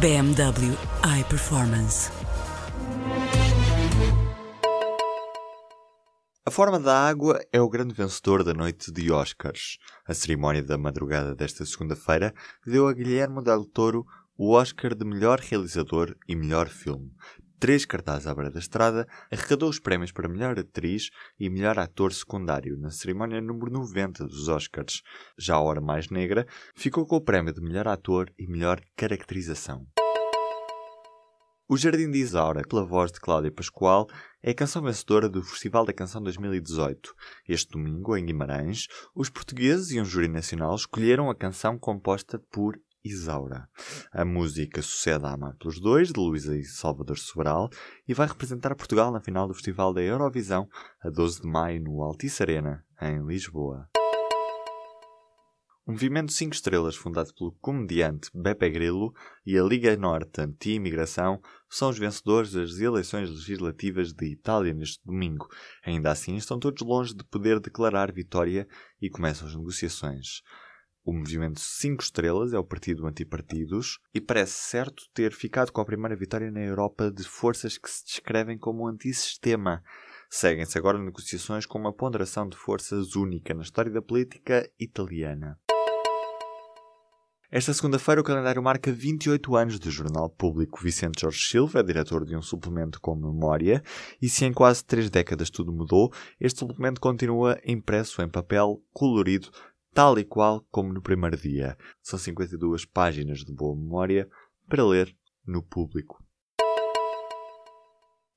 BMW iPerformance. A Forma da Água é o grande vencedor da noite de Oscars. A cerimónia da madrugada desta segunda-feira deu a Guilherme Del Toro o Oscar de melhor realizador e melhor filme. Três cartazes à beira da estrada, arrecadou os prémios para melhor atriz e melhor ator secundário na cerimónia número 90 dos Oscars. Já a Hora Mais Negra ficou com o prémio de melhor ator e melhor caracterização. O Jardim de Isaura, pela voz de Cláudia Pascoal, é a canção vencedora do Festival da Canção 2018. Este domingo, em Guimarães, os portugueses e um júri nacional escolheram a canção composta por Isaura. A música sucede a Amar pelos Dois, de Luísa e Salvador Sobral, e vai representar Portugal na final do Festival da Eurovisão, a 12 de maio, no Altice Arena, em Lisboa. O Movimento 5 Estrelas, fundado pelo comediante Beppe Grillo e a Liga Norte Anti-Imigração, são os vencedores das eleições legislativas de Itália neste domingo. Ainda assim, estão todos longe de poder declarar vitória e começam as negociações. O Movimento 5 Estrelas é o partido antipartidos e parece certo ter ficado com a primeira vitória na Europa de forças que se descrevem como antissistema. Seguem-se agora negociações com uma ponderação de forças única na história da política italiana. Esta segunda-feira o calendário marca 28 anos de jornal público. Vicente Jorge Silva é diretor de um suplemento com memória e se em quase três décadas tudo mudou, este suplemento continua impresso em papel colorido, tal e qual como no primeiro dia. São 52 páginas de boa memória para ler no público.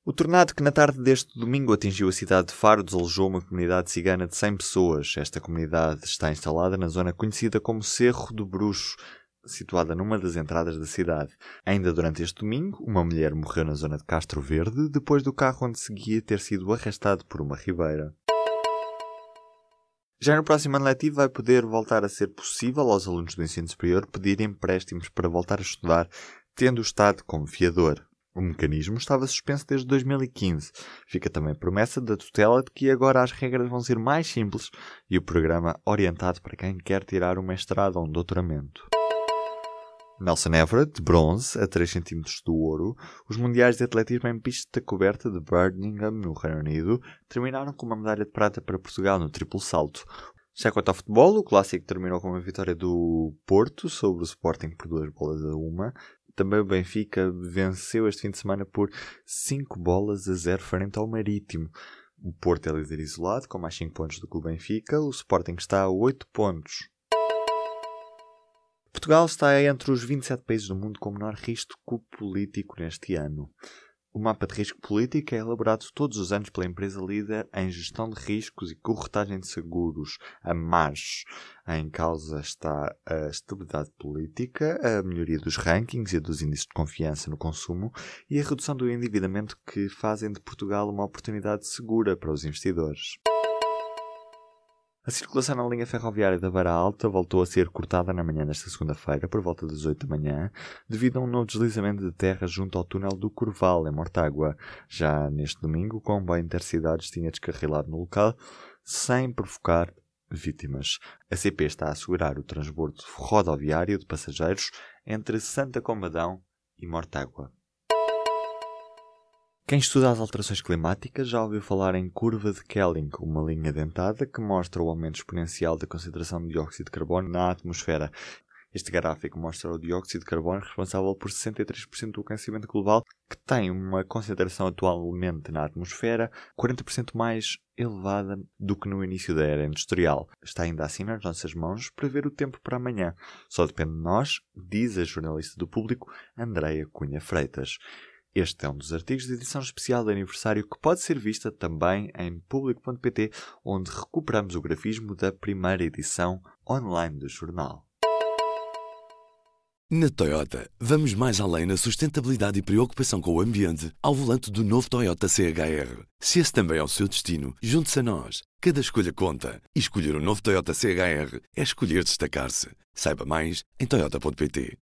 O tornado que na tarde deste domingo atingiu a cidade de Faro desalojou uma comunidade cigana de 100 pessoas. Esta comunidade está instalada na zona conhecida como Cerro do Bruxo, situada numa das entradas da cidade. Ainda durante este domingo, uma mulher morreu na zona de Castro Verde depois do carro onde seguia ter sido arrastado por uma ribeira. Já no próximo ano letivo vai poder voltar a ser possível aos alunos do ensino superior pedir empréstimos para voltar a estudar, tendo o Estado como fiador. O mecanismo estava suspenso desde 2015. Fica também promessa da tutela de que agora as regras vão ser mais simples e o programa orientado para quem quer tirar um mestrado ou um doutoramento. Nelson Everett, bronze, a 3 cm do ouro, os mundiais de atletismo em pista coberta de Birmingham, no Reino Unido, terminaram com uma medalha de prata para Portugal no triplo salto. Já quanto ao futebol, o clássico terminou com uma vitória do Porto sobre o Sporting por duas bolas a uma, também o Benfica venceu este fim de semana por 5 bolas a 0 frente ao Marítimo. O Porto é líder isolado, com mais 5 pontos do que o Benfica. O Sporting está a 8 pontos. Portugal está entre os 27 países do mundo com menor risco político neste ano. O mapa de risco político é elaborado todos os anos pela empresa líder em gestão de riscos e corretagem de seguros, a MARS. Em causa está a estabilidade política, a melhoria dos rankings e dos índices de confiança no consumo e a redução do endividamento que fazem de Portugal uma oportunidade segura para os investidores. A circulação na linha ferroviária da Vara Alta voltou a ser cortada na manhã desta segunda-feira, por volta das 8 da manhã, devido a um novo deslizamento de terra junto ao túnel do Curval, em Mortágua. Já neste domingo, o comboio Intercidades tinha descarrilado no local, sem provocar vítimas. A CP está a assegurar o transbordo rodoviário de passageiros entre Santa Combadão e Mortágua. Quem estuda as alterações climáticas já ouviu falar em curva de Kelling, uma linha dentada que mostra o aumento exponencial da concentração de dióxido de carbono na atmosfera. Este gráfico mostra o dióxido de carbono responsável por 63% do aquecimento global, que tem uma concentração atualmente na atmosfera 40% mais elevada do que no início da era industrial. Está ainda assim nas nossas mãos prever o tempo para amanhã. Só depende de nós, diz a jornalista do público Andreia Cunha Freitas. Este é um dos artigos de edição especial de aniversário que pode ser vista também em público.pt, onde recuperamos o grafismo da primeira edição online do jornal. Na Toyota, vamos mais além na sustentabilidade e preocupação com o ambiente ao volante do novo Toyota CHR. Se esse também é o seu destino, junte-se a nós. Cada escolha conta. E escolher o um novo Toyota CHR é escolher destacar-se. Saiba mais em Toyota.pt.